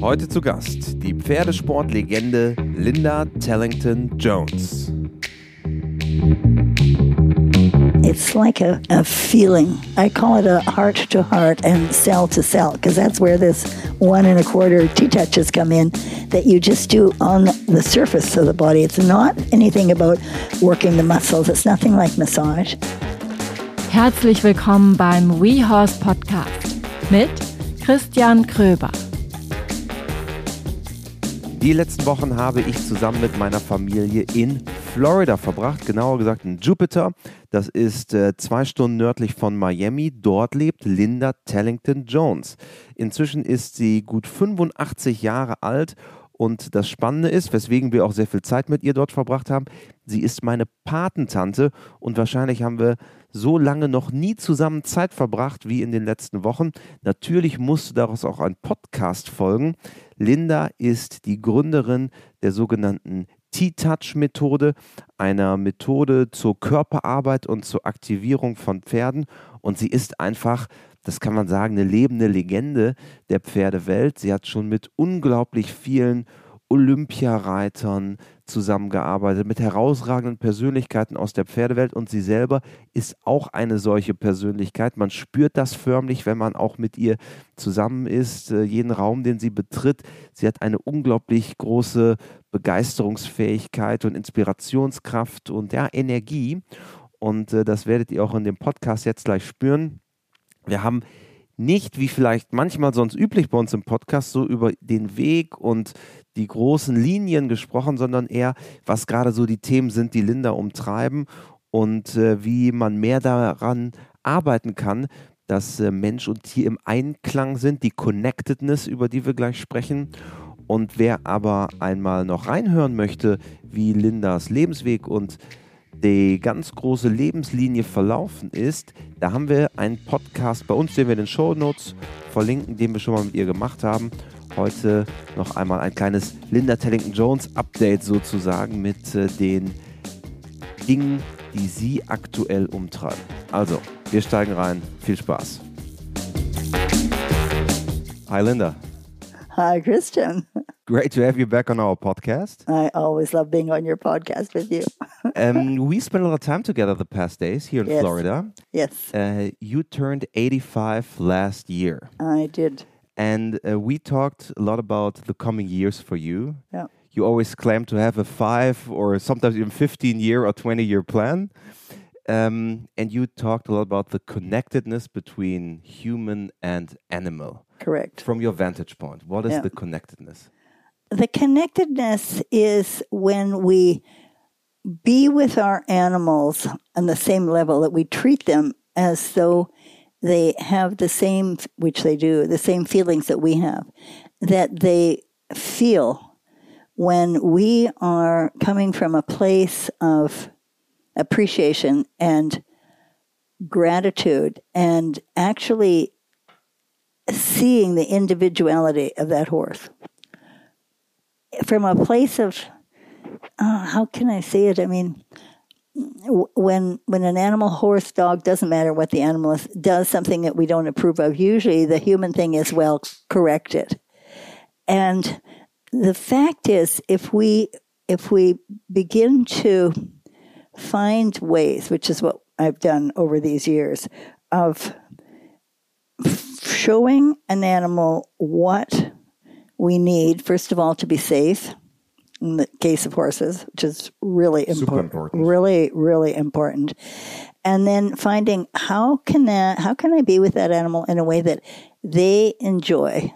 Heute zu Gast die Pferdesportlegende Linda Tellington Jones. It's like a, a feeling. I call it a heart to heart and cell to cell because that's where this one and a quarter T touches come in that you just do on the surface of the body. It's not anything about working the muscles, it's nothing like massage. Herzlich willkommen beim WeHorse Podcast mit Christian Kröber. Die letzten Wochen habe ich zusammen mit meiner Familie in Florida verbracht, genauer gesagt in Jupiter. Das ist äh, zwei Stunden nördlich von Miami. Dort lebt Linda Tellington Jones. Inzwischen ist sie gut 85 Jahre alt und das Spannende ist, weswegen wir auch sehr viel Zeit mit ihr dort verbracht haben, sie ist meine Patentante und wahrscheinlich haben wir so lange noch nie zusammen Zeit verbracht wie in den letzten Wochen. Natürlich musste daraus auch ein Podcast folgen. Linda ist die Gründerin der sogenannten T-Touch-Methode, einer Methode zur Körperarbeit und zur Aktivierung von Pferden. Und sie ist einfach, das kann man sagen, eine lebende Legende der Pferdewelt. Sie hat schon mit unglaublich vielen Olympiareitern zusammengearbeitet, mit herausragenden Persönlichkeiten aus der Pferdewelt und sie selber ist auch eine solche Persönlichkeit. Man spürt das förmlich, wenn man auch mit ihr zusammen ist, äh, jeden Raum, den sie betritt. Sie hat eine unglaublich große Begeisterungsfähigkeit und Inspirationskraft und ja, Energie. Und äh, das werdet ihr auch in dem Podcast jetzt gleich spüren. Wir haben nicht, wie vielleicht manchmal sonst üblich bei uns im Podcast, so über den Weg und die großen Linien gesprochen, sondern eher, was gerade so die Themen sind, die Linda umtreiben und äh, wie man mehr daran arbeiten kann, dass äh, Mensch und Tier im Einklang sind, die Connectedness, über die wir gleich sprechen. Und wer aber einmal noch reinhören möchte, wie Lindas Lebensweg und die ganz große Lebenslinie verlaufen ist, da haben wir einen Podcast bei uns, den wir in den Show Notes verlinken, den wir schon mal mit ihr gemacht haben. Heute noch einmal ein kleines Linda Tellington Jones Update sozusagen mit äh, den Dingen, die sie aktuell umtreiben. Also, wir steigen rein. Viel Spaß. Hi Linda. Hi, Christian. Great to have you back on our podcast. I always love being on your podcast with you. um, we spent a lot of time together the past days here in Yes. Florida. yes, Uh, you turned 85 last year, I did. and uh, we talked a lot about the coming years for you. Yeah. You always claim to have a five or sometimes even 15 year or 20 year plan. Um, and you talked a lot about the connectedness between human and animal. Correct. From your vantage point, what is Yeah. the connectedness? The connectedness is when we be with our animals on the same level, that we treat them as though they have the same, which they do, the same feelings that we have, that they feel when we are coming from a place of appreciation and gratitude and actually seeing the individuality of that horse from a place of uh, how can I say it? I mean, when when an animal, horse, dog, doesn't matter what the animal is, does something that we don't approve of. Usually, the human thing is well correct it. And the fact is, if we if we begin to find ways, which is what I've done over these years, of showing an animal what we need, first of all, to be safe in the case of horses, which is really important, important. really, really important. And then finding how can that, how can I be with that animal in a way that they enjoy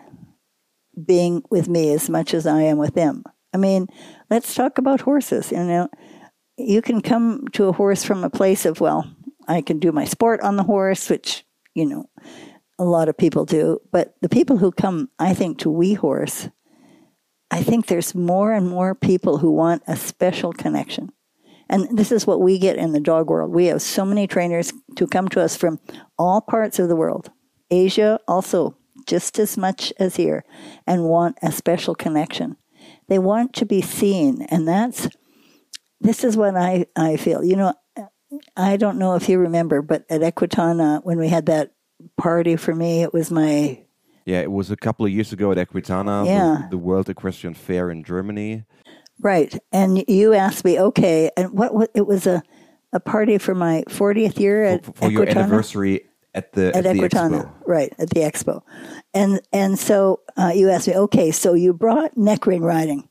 being with me as much as I am with them. I mean, let's talk about horses. You know, you can come to a horse from a place of, well, I can do my sport on the horse, which, you know, a lot of people do. But the people who come, I think, to We Horse, I think there's more and more people who want a special connection. And this is what we get in the dog world. We have so many trainers to come to us from all parts of the world. Asia also just as much as here and want a special connection. They want to be seen and that's this is what I, I feel. You know, I don't know if you remember, but at Equitana when we had that party for me, it was my Yeah, it was a couple of years ago at Equitana, Yeah. the, the World Equestrian Fair in Germany. Right. And you asked me, okay, and what, what it was a, a party for my 40th year at for, for your anniversary at the at at the Equitana, expo. right at the expo, and and so uh, you asked me, okay, so you brought neck ring riding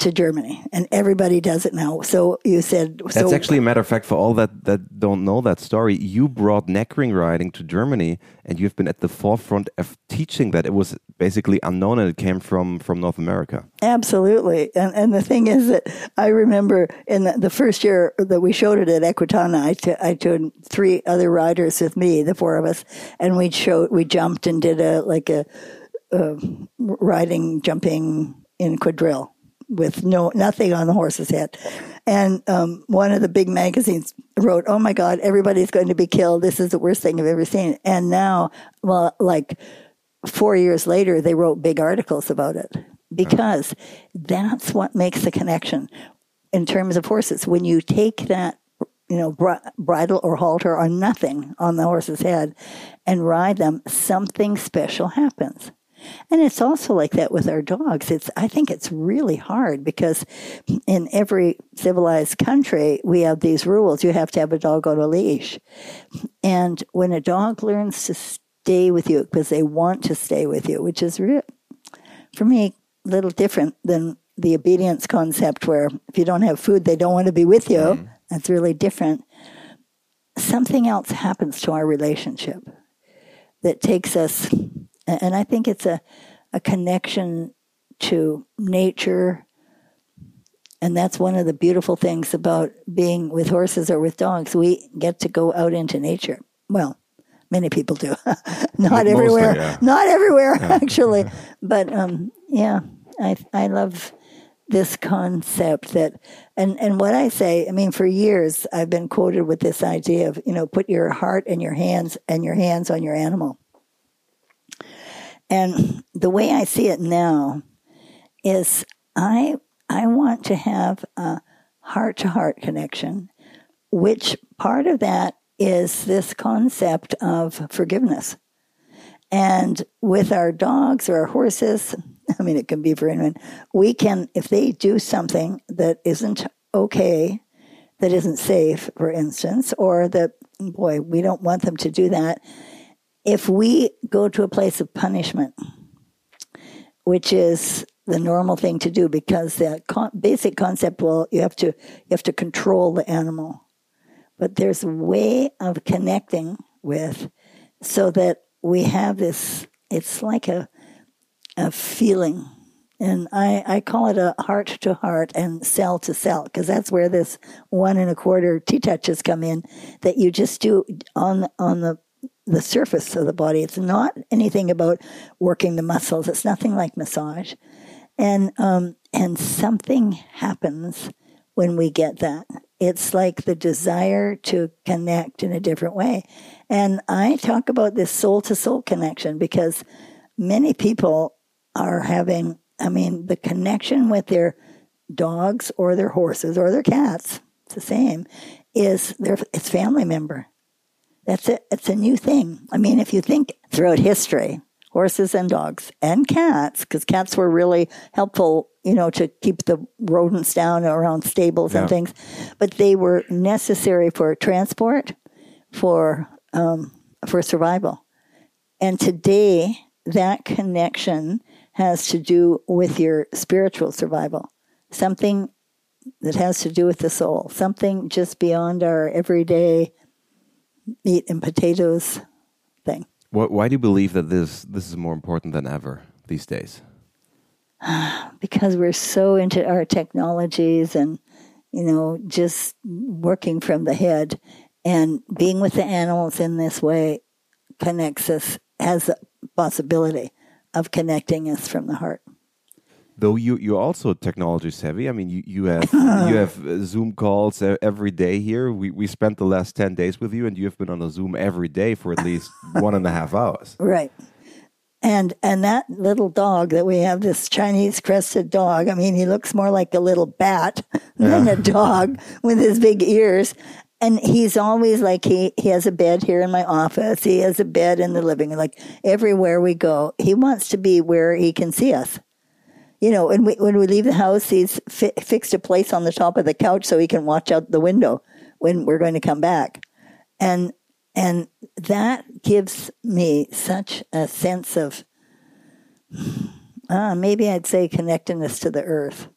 to Germany, and everybody does it now. So you said That's so, actually a matter of fact for all that that don't know that story. You brought neck ring riding to Germany, and you've been at the forefront of teaching that. It was basically unknown, and it came from from North America. absolutely. And and the thing is that I remember in the, the first year that we showed it at Equitana, I t- I took three other riders with me, the four of us, and we showed we jumped and did a like a, um, a riding jumping in quadrille with no nothing on the horse's head. And um, one of the big magazines wrote, "Oh my God, everybody's going to be killed. This is the worst thing I've ever seen." And now, well, like four years later, they wrote big articles about it because that's what makes the connection in terms of horses. When you take that, you know, bri- bridle or halter or nothing on the horse's head and ride them, something special happens. And it's also like that with our dogs. It's I think it's really hard because in every civilized country we have these rules. You have to have a dog on a leash. And when a dog learns to stay with you because they want to stay with you, which is real for me a little different than the obedience concept where if you don't have food they don't want to be with you. That's really different. Something else happens to our relationship that takes us and I think it's a, a connection to nature. And that's one of the beautiful things about being with horses or with dogs. We get to go out into nature. Well, many people do. Not Mostly, everywhere. yeah. Not everywhere, actually. But um, yeah, I I love this concept that and and what I say, I mean for years I've been quoted with this idea of, you know, put your heart and your hands and your hands on your animal. And the way I see it now is I I want to have a heart to heart connection, which part of that is this concept of forgiveness. And with our dogs or our horses, I mean, it can be for anyone, we can, if they do something that isn't okay, that isn't safe, for instance, or that, boy, we don't want them to do that, if we go to a place of punishment, which is the normal thing to do because the con- basic concept well you have to you have to control the animal. But there's a way of connecting with so that we have this it's like a a feeling. And I, I call it a heart to heart and cell to cell because that's where this one and a quarter T touches come in that you just do on on the the surface of the body. It's not anything about working the muscles. It's nothing like massage, and um, and something happens when we get that. It's like the desire to connect in a different way, and I talk about this soul to soul connection because many people are having. I mean, the connection with their dogs or their horses or their cats. It's the same. Is their it's family member. That's it. It's a new thing. I mean, if you think throughout history, horses and dogs and cats, because cats were really helpful, you know, to keep the rodents down around stables Yeah. and things, but they were necessary for transport, for um, for survival. And today, that connection has to do with your spiritual survival, something that has to do with the soul, something just beyond our everyday meat and potatoes thing. Why, why do you believe that this this is more important than ever these days? Because we're so into our technologies and, you know, just working from the head and being with the animals in this way connects us, has the possibility of connecting us from the heart. Though you you're also technology savvy. I mean, you you have you have uh, Zoom calls every day here. We we spent the last ten days with you, and you have been on a Zoom every day for at least one and a half hours. Right. And and that little dog that we have, this Chinese crested dog, I mean, he looks more like a little bat than a dog with his big ears. and he's always like he he has a bed here in my office. He has a bed in the living room. Like everywhere we go, he wants to be where he can see us. You know, and we, when we leave the house, he's fi- fixed a place on the top of the couch so he can watch out the window when we're going to come back, and and that gives me such a sense of, uh, maybe I'd say connectedness to the earth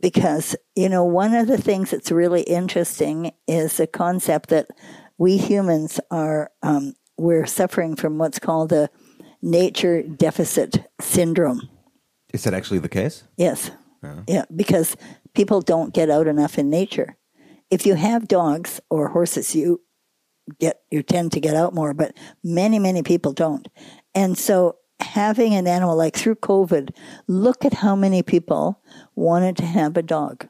because you know one of the things that's really interesting is the concept that we humans are um, we're suffering from what's called a nature deficit syndrome. Is that actually the case? Yes, yeah. yeah, because people don't get out enough in nature. If you have dogs or horses, you get you tend to get out more, but many many people don't, and so having an animal like through COVID, look at how many people wanted to have a dog.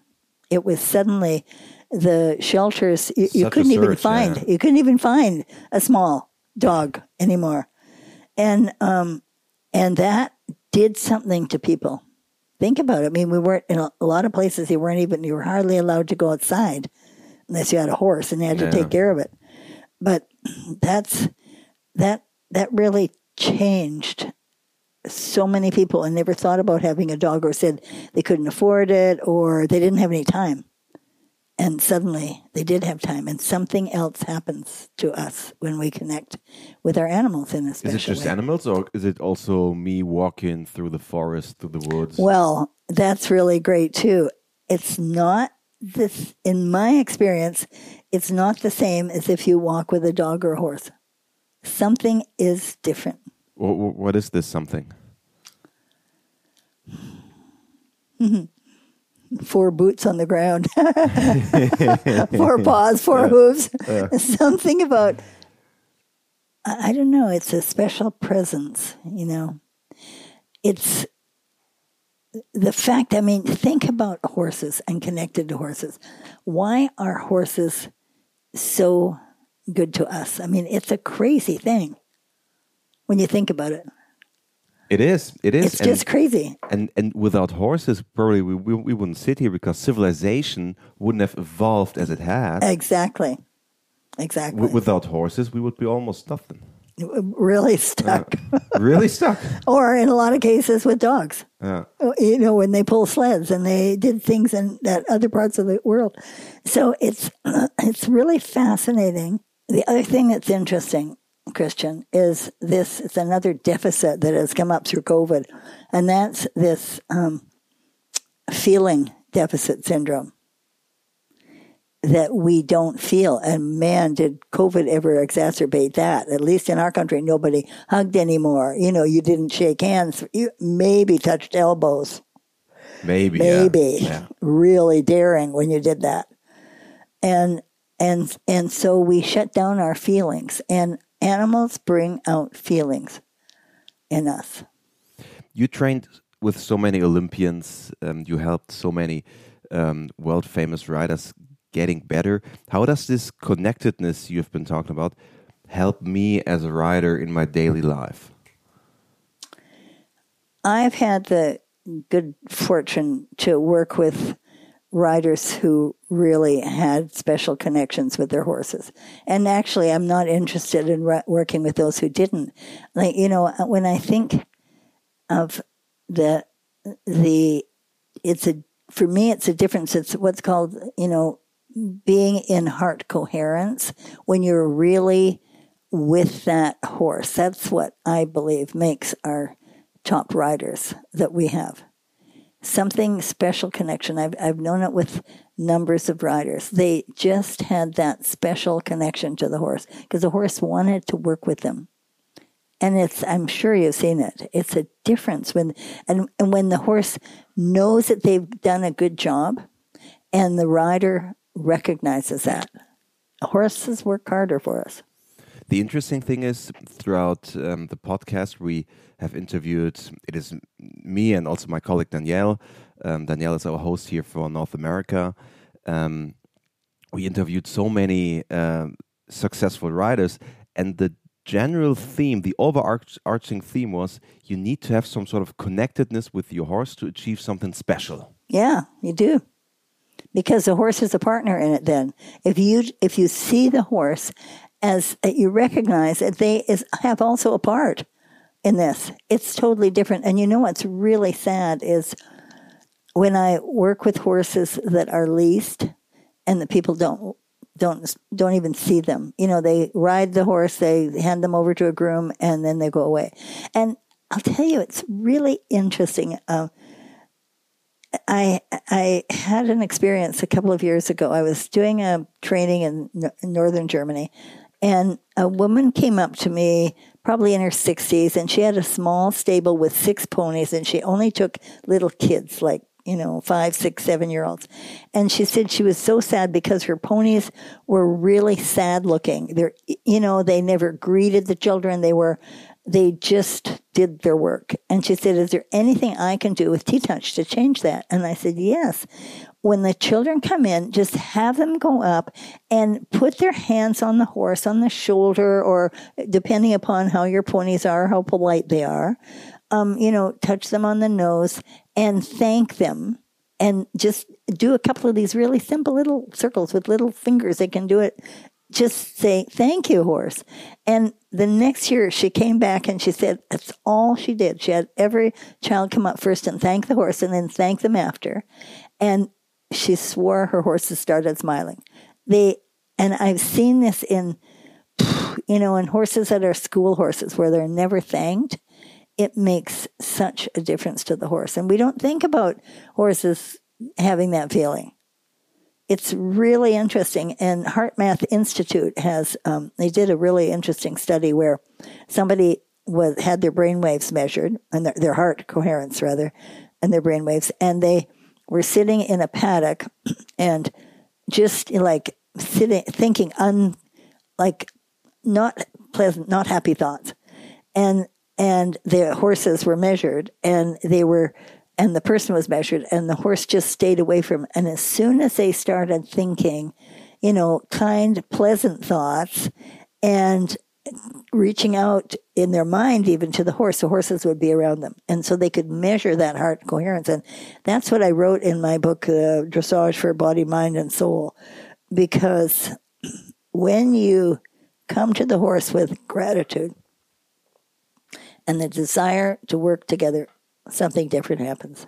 It was suddenly the shelters you, you couldn't search, even find yeah. you couldn't even find a small dog anymore, and um, and that did something to people. Think about it. I mean, we weren't in a, a lot of places. You weren't even you were hardly allowed to go outside unless you had a horse and you had to take care of it. But that's that that really changed so many people and never thought about having a dog or said they couldn't afford it or they didn't have any time. And suddenly they did have time, and something else happens to us when we connect with our animals in a special Is it just way. animals, or is it also me walking through the forest, through the woods? Well, that's really great too. It's not this, in my experience, it's not the same as if you walk with a dog or a horse. Something is different. What, what is this something? Mm-hmm. Four boots on the ground, four paws, four yeah. hooves. Yeah. Something about, I don't know, it's a special presence, you know. It's the fact, I mean, think about horses and connected to horses. Why are horses so good to us? I mean, it's a crazy thing when you think about it. It is. It is. It's and, just crazy. And and without horses, probably we, we, we wouldn't sit here because civilization wouldn't have evolved as it has. Exactly. Exactly. W without horses, we would be almost nothing. Really stuck. Uh, really stuck. or in a lot of cases with dogs. Uh, you know, when they pull sleds and they did things in that other parts of the world. So it's it's really fascinating. The other thing that's interesting Christian, is this it's another deficit that has come up through COVID, and that's this um, feeling deficit syndrome that we don't feel. And man, did COVID ever exacerbate that? At least in our country, nobody hugged anymore. You know, you didn't shake hands. You maybe touched elbows. Maybe, maybe yeah. Yeah. really daring when you did that, and and and so we shut down our feelings. And Animals bring out feelings in us. You trained with so many Olympians, um, you helped so many um, world famous riders getting better. How does this connectedness you've been talking about help me as a rider in my daily life? I've had the good fortune to work with riders who really had special connections with their horses. And actually, I'm not interested in re- working with those who didn't. Like, you know, uh, when I think of the, the, it's a, for me, it's a difference. It's what's called, you know, being in heart coherence when you're really with that horse. That's what I believe makes our top riders that we have something special connection. I've, I've known it with numbers of riders. They just had that special connection to the horse because the horse wanted to work with them. And it's, I'm sure you've seen it. It's a difference when, and, and when the horse knows that they've done a good job and the rider recognizes that. Horses work harder for us. The interesting thing is, throughout um, the podcast, we have interviewed. It is me and also my colleague Danielle. Um, Danielle is our host here for North America. Um, we interviewed so many um, successful writers, and the general theme, the overarching theme was you need to have some sort of connectedness with your horse to achieve something special. Yeah, you do. because the horse is a partner in it then. If you, if you see the horse as uh, you recognize that they is, have also a part in this, it's totally different. And you know what's really sad is when I work with horses that are leased and the people don't don't don't even see them. You know, they ride the horse, they hand them over to a groom, and then they go away. And I'll tell you, it's really interesting. Uh, I I had an experience a couple of years ago. I was doing a training in, in northern Germany, and a woman came up to me, probably in her sixties, and she had a small stable with six ponies, and she only took little kids, like you know, five, six, seven year olds. And she said she was so sad because her ponies were really sad looking. They're, you know, they never greeted the children. They were, they just did their work. And she said, Is there anything I can do with T Touch to change that? And I said, Yes. When the children come in, just have them go up and put their hands on the horse, on the shoulder, or depending upon how your ponies are, how polite they are. Um, you know, touch them on the nose and thank them and just do a couple of these really simple little circles with little fingers. They can do it just say, thank you, horse. And the next year she came back and she said, that's all she did. She had every child come up first and thank the horse and then thank them after. And she swore her horses started smiling. They, and I've seen this in, you know, in horses that are school horses where they're never thanked. It makes such a difference to the horse. And we don't think about horses having that feeling it's really interesting. And HeartMath Institute has um, they did a really interesting study where somebody was had their brain waves measured and their, their heart coherence rather, and their brain waves, and they were sitting in a paddock and just like sitting thinking un like not pleasant, not happy thoughts, and and the horses were measured and they were and the person was measured and the horse just stayed away from and as soon as they started thinking you know kind pleasant thoughts and reaching out in their mind even to the horse the horses would be around them. And so they could measure that heart coherence. And that's what i wrote in my book uh, dressage for body mind and soul. Because when you come to the horse with gratitude and the desire to work together something different happens.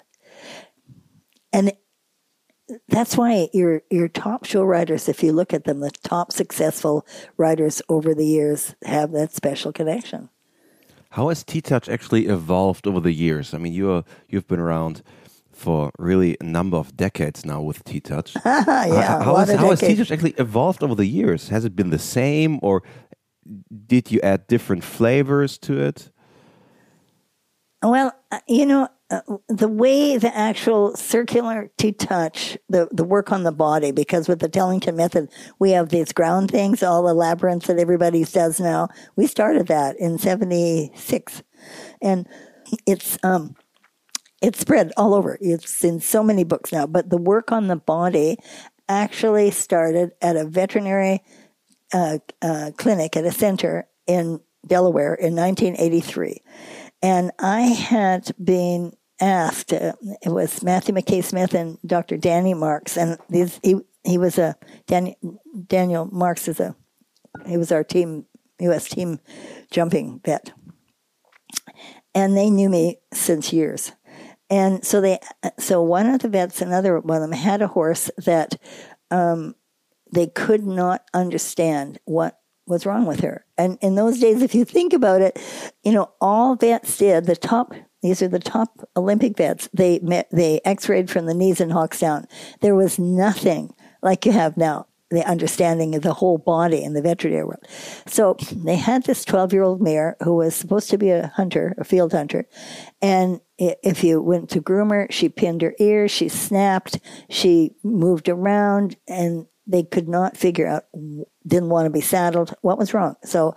And that's why your your top show writers, if you look at them, the top successful writers over the years have that special connection. How has T Touch actually evolved over the years? I mean, you are you've been around for really a number of decades now with T Touch. yeah, how, has, how has T Touch actually evolved over the years? Has it been the same, or did you add different flavors to it? Well, uh, you know, uh, the way the actual circular T touch, the, the work on the body, because with the Tellington method, we have these ground things, all the labyrinths that everybody says now. We started that in 76. And it's, um, it's spread all over. It's in so many books now, but the work on the body actually started at a veterinary uh, uh, clinic at a center in Delaware in 1983. And I had been asked, uh, it was Matthew Mackay-Smith and Dr. Danny Marks, and these, he, he was a, Dan, Daniel Marks is a, he was our team, U.S. team jumping vet. And they knew me since years. And so they, so one of the vets, another one of them had a horse that um, they could not understand what was wrong with her. And in those days, if you think about it, you know, all vets did, the top, these are the top Olympic vets, they met, they x-rayed from the knees and hocks down. There was nothing like you have now, the understanding of the whole body in the veterinary world. So they had this 12 year old mare who was supposed to be a hunter, a field hunter. And if you went to groom her, she pinned her ears, she snapped, she moved around, and they could not figure out, didn't want to be saddled. What was wrong? So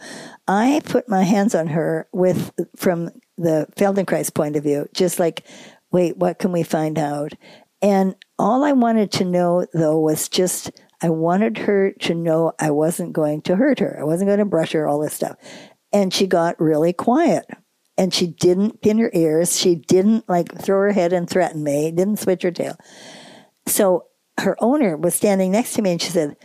I put my hands on her with, from the Feldenkrais point of view, just like, wait, what can we find out? And all I wanted to know though was just, I wanted her to know I wasn't going to hurt her. I wasn't going to brush her, all this stuff. And she got really quiet and she didn't pin her ears. She didn't like throw her head and threaten me, didn't switch her tail. So her owner was standing next to me and she said,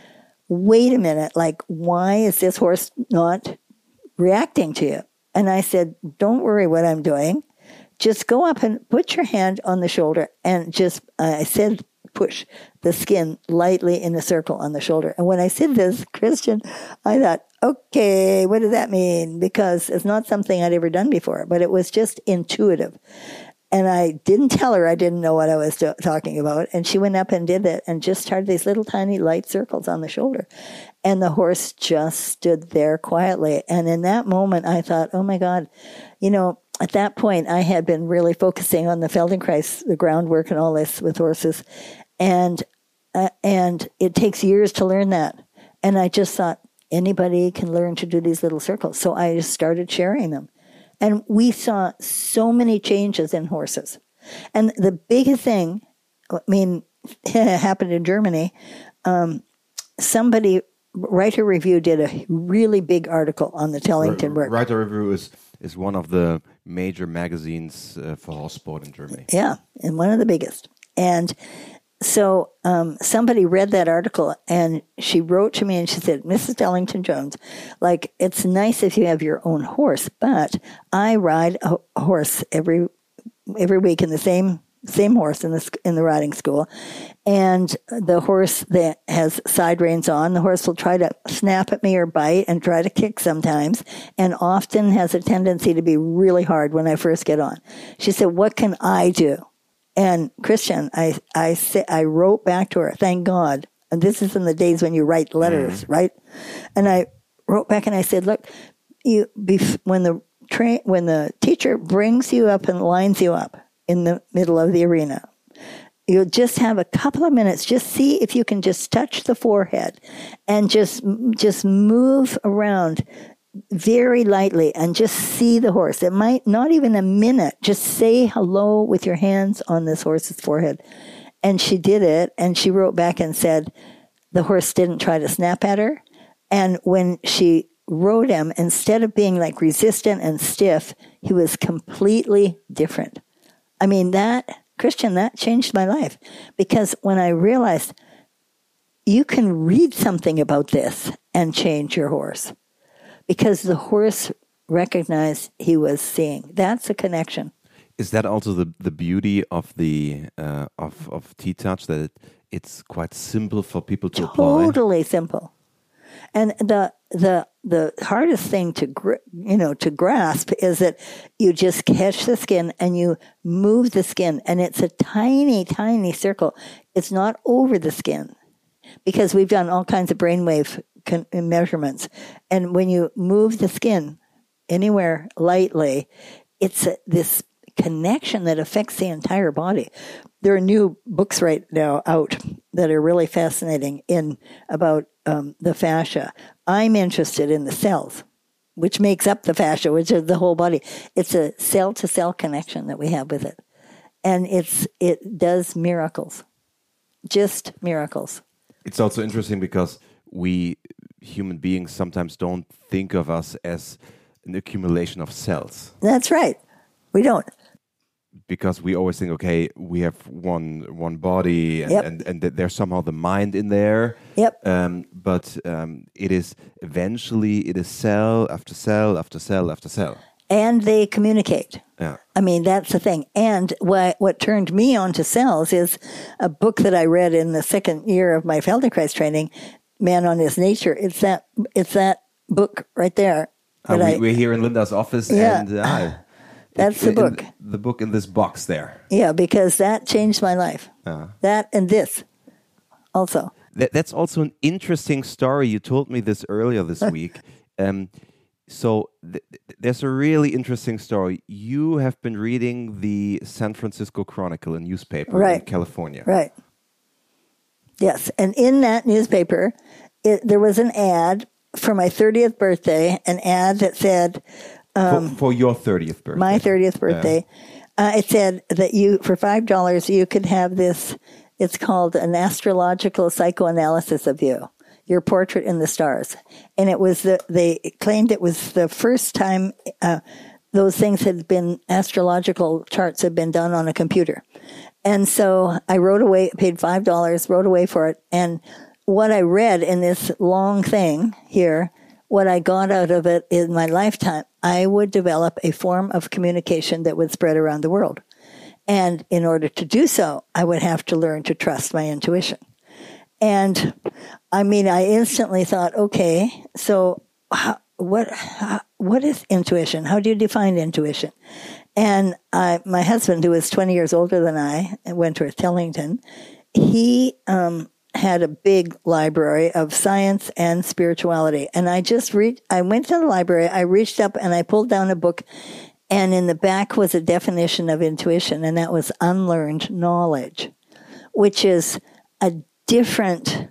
Wait a minute, like, why is this horse not reacting to you? And I said, Don't worry what I'm doing. Just go up and put your hand on the shoulder and just, uh, I said, push the skin lightly in a circle on the shoulder. And when I said this, Christian, I thought, okay, what does that mean? Because it's not something I'd ever done before, but it was just intuitive. And I didn't tell her I didn't know what I was talking about. And she went up and did it and just started these little tiny light circles on the shoulder. And the horse just stood there quietly. And in that moment, I thought, oh my God, you know, at that point, I had been really focusing on the Feldenkrais, the groundwork and all this with horses. And, uh, and it takes years to learn that. And I just thought, anybody can learn to do these little circles. So I just started sharing them. And we saw so many changes in horses. And the biggest thing, I mean, happened in Germany. Um, somebody, Reiter Revue, did a really big article on the Tellington work. Reiter Revue is is one of the major magazines uh, for horse sport in Germany. Yeah, and one of the biggest. And so um, somebody read that article and she wrote to me and she said, Mrs. Tellington-Jones, like, it's nice if you have your own horse, but I ride a horse every every week in the same same horse in the in the riding school, and the horse that has side reins on, the horse will try to snap at me or bite and try to kick sometimes, and often has a tendency to be really hard when I first get on. She said, "What can I do?" And Christian, I I say, I wrote back to her, thank God. And this is in the days when you write letters, mm. right? And I wrote back and I said, look, you when the train when the teacher brings you up and lines you up in the middle of the arena, you'll just have a couple of minutes just see if you can just touch the forehead and just just move around very lightly and just see the horse. It might not even a minute. Just say hello with your hands on this horse's forehead. And she did it and she wrote back and said the horse didn't try to snap at her. And when she rode him, instead of being like resistant and stiff, he was completely different. I mean, that, Christian, that changed my life because when I realized you can read something about this and change your horse because the horse recognized he was seeing. That's a connection. Is that also the, the beauty of the uh, of of T Touch that it, it's quite simple for people to totally apply? Totally simple. And the the the hardest thing to you know to grasp is that you just catch the skin and you move the skin, and it's a tiny, tiny circle. It's not over the skin because we've done all kinds of brainwave con- measurements. And when you move the skin anywhere lightly, it's a, this connection that affects the entire body. There are new books right now out that are really fascinating in about um, the fascia. I'm interested in the cells, which makes up the fascia, which is the whole body. It's a cell to cell connection that we have with it, and it's it does miracles, just miracles. It's also interesting because we human beings sometimes don't think of us as an accumulation of cells. That's right. We don't. Because we always think, okay, we have one one body, and yep. and, and there's somehow the mind in there. Yep. Um, but um, it is eventually it is cell after cell after cell after cell. And they communicate. Yeah. I mean, that's the thing. And what what turned me on to cells is a book that I read in the second year of my Feldenkrais training Man on His Nature. It's that it's that book right there. Uh, we, are here in Linda's office, yeah, and uh, that's the book. the book in this box there. Yeah, because that changed my life. Uh. That and this also. That, that's also an interesting story. You told me this earlier this week. Um, so th there's a really interesting story. You have been reading the San Francisco Chronicle, a newspaper right. in California. Right. Yes, and in that newspaper, it, there was an ad for my 30th birthday, an ad that said, um, for, for, your 30th birthday. My 30th birthday. Yeah. Uh, it said that you, for $5, you could have this, it's called an astrological psychoanalysis of you, your portrait in the stars. And it was the, they claimed it was the first time, uh, those things had been astrological charts had been done on a computer And so I wrote away, paid $5, wrote away for it. And what I read in this long thing here, what I got out of it in my lifetime, I would develop a form of communication that would spread around the world. And in order to do so, I would have to learn to trust my intuition. And I mean, I instantly thought, okay, so how, what how, what is intuition? How do you define intuition? And I, my husband, who was 20 years older than I, Wentworth Tellington, he um, had a big library of science and spirituality. And I just read, I went to the library, I reached up and I pulled down a book, and in the back was a definition of intuition, and that was unlearned knowledge, which is a different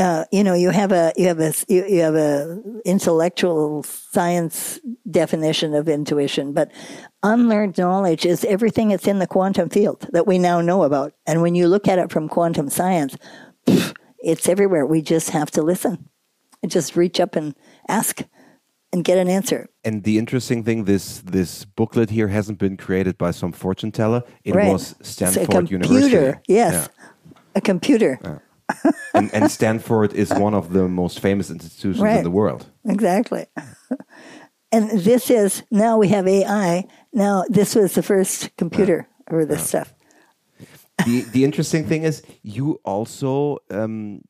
uh, you know, you have a you have a you, you have a intellectual science definition of intuition, but unlearned knowledge is everything that's in the quantum field that we now know about. And when you look at it from quantum science, it's everywhere. We just have to listen and just reach up and ask and get an answer. And the interesting thing, this this booklet here hasn't been created by some fortune teller. It Right. was Stanford computer, University. yes, a computer. Yeah. And, and Stanford is one of the most famous institutions in the world. Exactly. and this is now we have AI. Now this was the first computer for this stuff. the the interesting thing is you also um,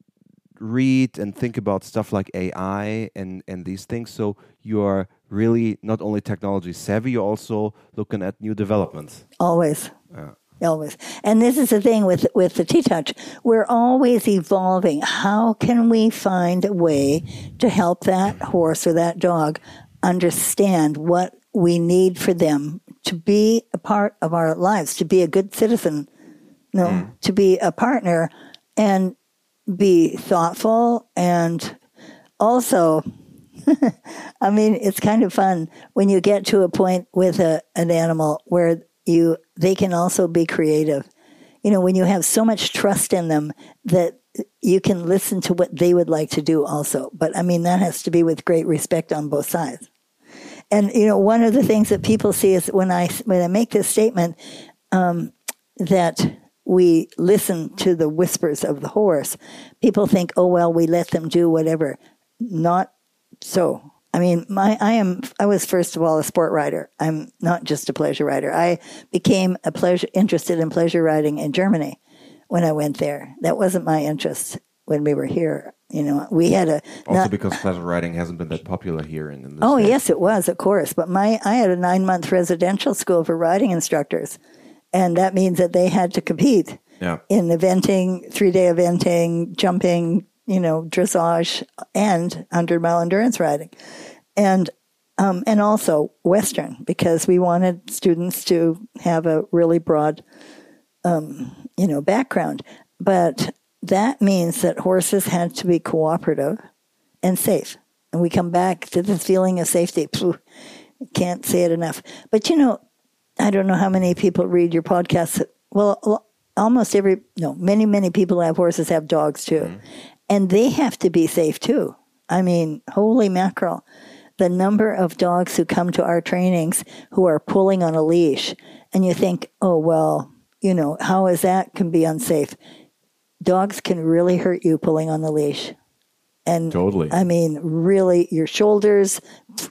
read and think about stuff like AI and and these things. So you are really not only technology savvy, you're also looking at new developments. Always. Always. And this is the thing with with the T touch. We're always evolving. How can we find a way to help that horse or that dog understand what we need for them to be a part of our lives, to be a good citizen, you know, mm. to be a partner and be thoughtful and also I mean, it's kind of fun when you get to a point with a, an animal where you they can also be creative. You know, when you have so much trust in them that you can listen to what they would like to do also. But I mean, that has to be with great respect on both sides. And you know, one of the things that people see is when I when I make this statement um, that we listen to the whispers of the horse, people think, oh well, we let them do whatever. Not so. I mean, my I am I was first of all a sport rider. I'm not just a pleasure rider. I became a pleasure interested in pleasure riding in Germany when I went there. That wasn't my interest when we were here. You know, we had a Also, not- because pleasure riding hasn't been that popular here in, in Oh state. yes, it was, of course. But my I had a nine month residential school for riding instructors, and that means that they had to compete Yeah. in eventing, three day eventing, jumping, you know, dressage, and hundred mile endurance riding, and um, and also Western because we wanted students to have a really broad, um, you know, background. But that means that horses had to be cooperative and safe. And we come back to this feeling of safety. Can't say it enough. But you know, I don't know how many people read your podcast. Well, almost every, no, many, many people have horses have dogs too. And they have to be safe too. I mean, holy mackerel. The number of dogs who come to our trainings who are pulling on a leash, and you think, oh, well, you know, how is that can be unsafe? Dogs can really hurt you pulling on the leash. And Totally. I mean, really, your shoulders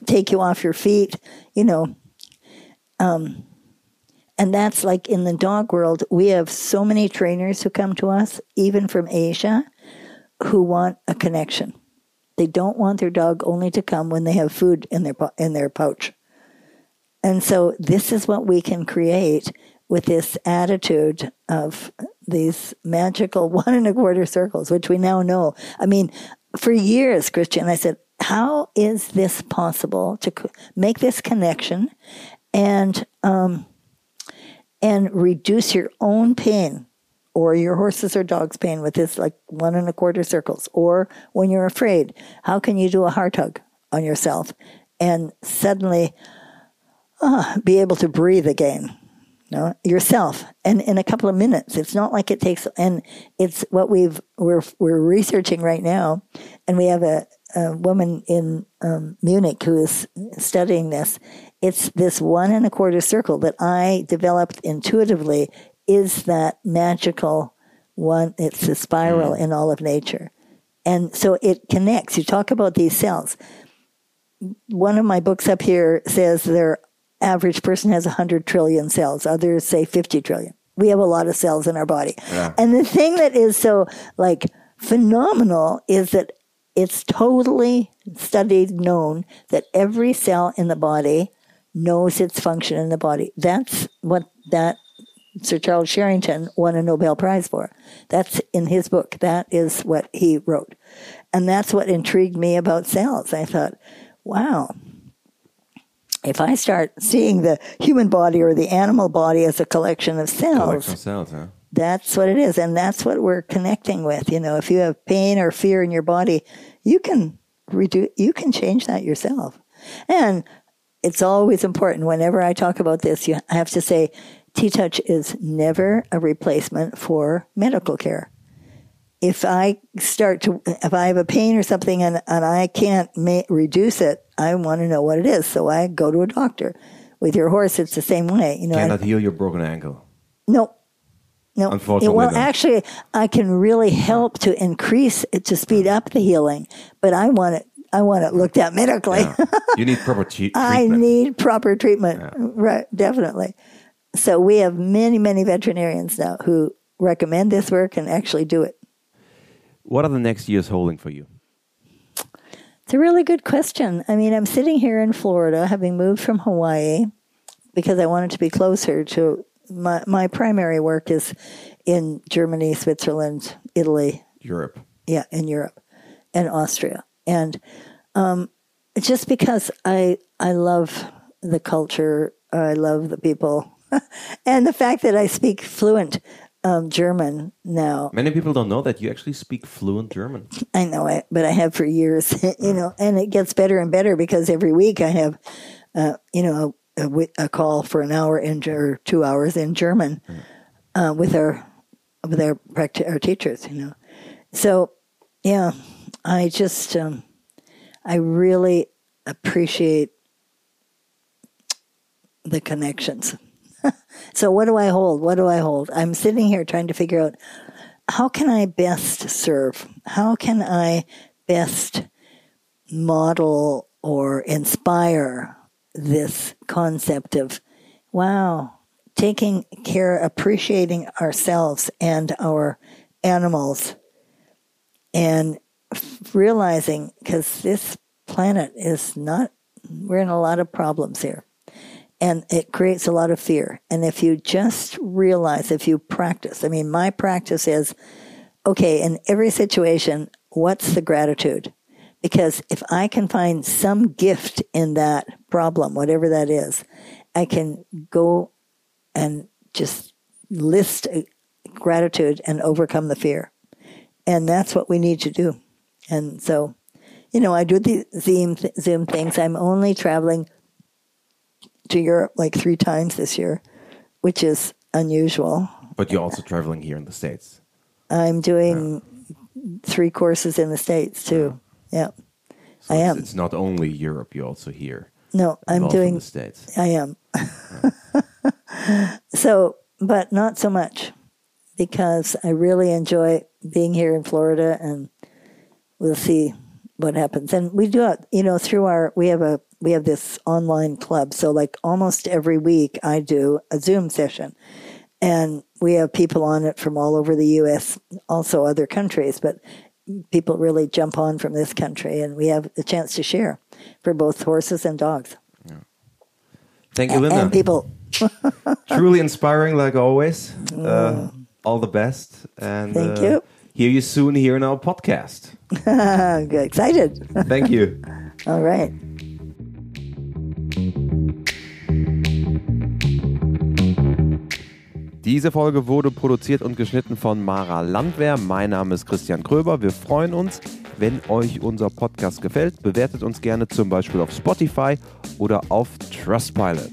take you off your feet, you know. Um, and that's like in the dog world, we have so many trainers who come to us, even from Asia, who want a connection. They don't want their dog only to come when they have food in their in their pouch. And so this is what we can create with this attitude of these magical one and a quarter circles, which we now know. I mean, for years, Christian, I said, how is this possible to make this connection and um, and reduce your own pain or your horses or dogs' pain with this like one and a quarter circles? Or when you're afraid, how can you do a heart hug on yourself and suddenly ah, be able to breathe again? No, yourself, and in a couple of minutes. It's not like it takes, and it's what we've we're we're researching right now, and we have a, a woman in um, Munich who is studying this. It's this one and a quarter circle that I developed intuitively is that magical one. It's a spiral mm-hmm. in all of nature. And so it connects. You talk about these cells. One of my books up here says their average person has 100 trillion cells, others say 50 trillion. We have a lot of cells in our body. Yeah. And the thing that is so like phenomenal is that it's totally studied, known that every cell in the body knows its function in the body. That's what that Sir Charles Sherrington won a Nobel Prize for. That's in his book. That is what he wrote. And that's what intrigued me about cells. I thought, wow, if I start seeing the human body or the animal body as a collection of cells, Collection of cells, huh? that's what it is. And that's what we're connecting with. You know, if you have pain or fear in your body, you can reduce, you can change that yourself. And it's always important whenever I talk about this, you have to say TTouch is never a replacement for medical care. If I start to, if I have a pain or something and, and I can't ma- reduce it, I want to know what it is. So I go to a doctor. With your horse, it's the same way. You know, I- Cannot heal your broken ankle. no. No. Unfortunately, well, then. actually, I can really help to increase it to speed up the healing, but I want it. I want it looked at medically. Yeah. you need proper tre- treatment. I need proper treatment. Right, definitely. So we have many, many veterinarians now who recommend this work and actually do it. What are the next years holding for you? It's a really good question. I mean, I'm sitting here in Florida, having moved from Hawaii because I wanted to be closer to my my primary work is in Germany, Switzerland, Italy, Europe. yeah, in Europe and Austria. And um, just because I I love the culture, I love the people, and the fact that I speak fluent um, German now. Many people don't know that you actually speak fluent German. I know it, but I have for years, you know, and it gets better and better because every week I have, uh, you know, a, a call for an hour in or two hours in German uh, with our with our practi- our teachers, you know. So, yeah, I just um, I really appreciate the connections. So, what do I hold? What do I hold? I'm sitting here trying to figure out how can I best serve? How can I best model or inspire this concept of, wow, taking care, appreciating ourselves and our animals, and realizing because this planet is not, we're in a lot of problems here. And it creates a lot of fear. And if you just realize, if you practice, I mean, my practice is okay, in every situation, what's the gratitude? Because if I can find some gift in that problem, whatever that is, I can go and just list uh, gratitude and overcome the fear. And that's what we need to do. And so, you know, I do the Zoom, Zoom things. I'm only traveling to Europe like three times this year, which is unusual. But you're also traveling here in the States. I'm doing three courses in the States too. Yeah. So I am. It's not only Europe, you're also here. No, I'm doing, the States. I am. so, but not so much because I really enjoy being here in Florida and we'll see what happens. And we do it, you know, through our, we have a, we have this online club. So like almost every week I do a Zoom session and we have people on it from all over the U.S., also other countries, but people really jump on from this country and we have a chance to share for both horses and dogs Thank you, Linda. and people. Truly inspiring, like always. Uh, all the best. And Thank uh, you. Hear you soon here in our podcast. Excited. Thank you. All right. Diese Folge wurde produziert und geschnitten von Mara Landwehr. Mein Name ist Christian Kröber. Wir freuen uns, wenn euch unser Podcast gefällt. Bewertet uns gerne zum Beispiel auf Spotify oder auf Trustpilot.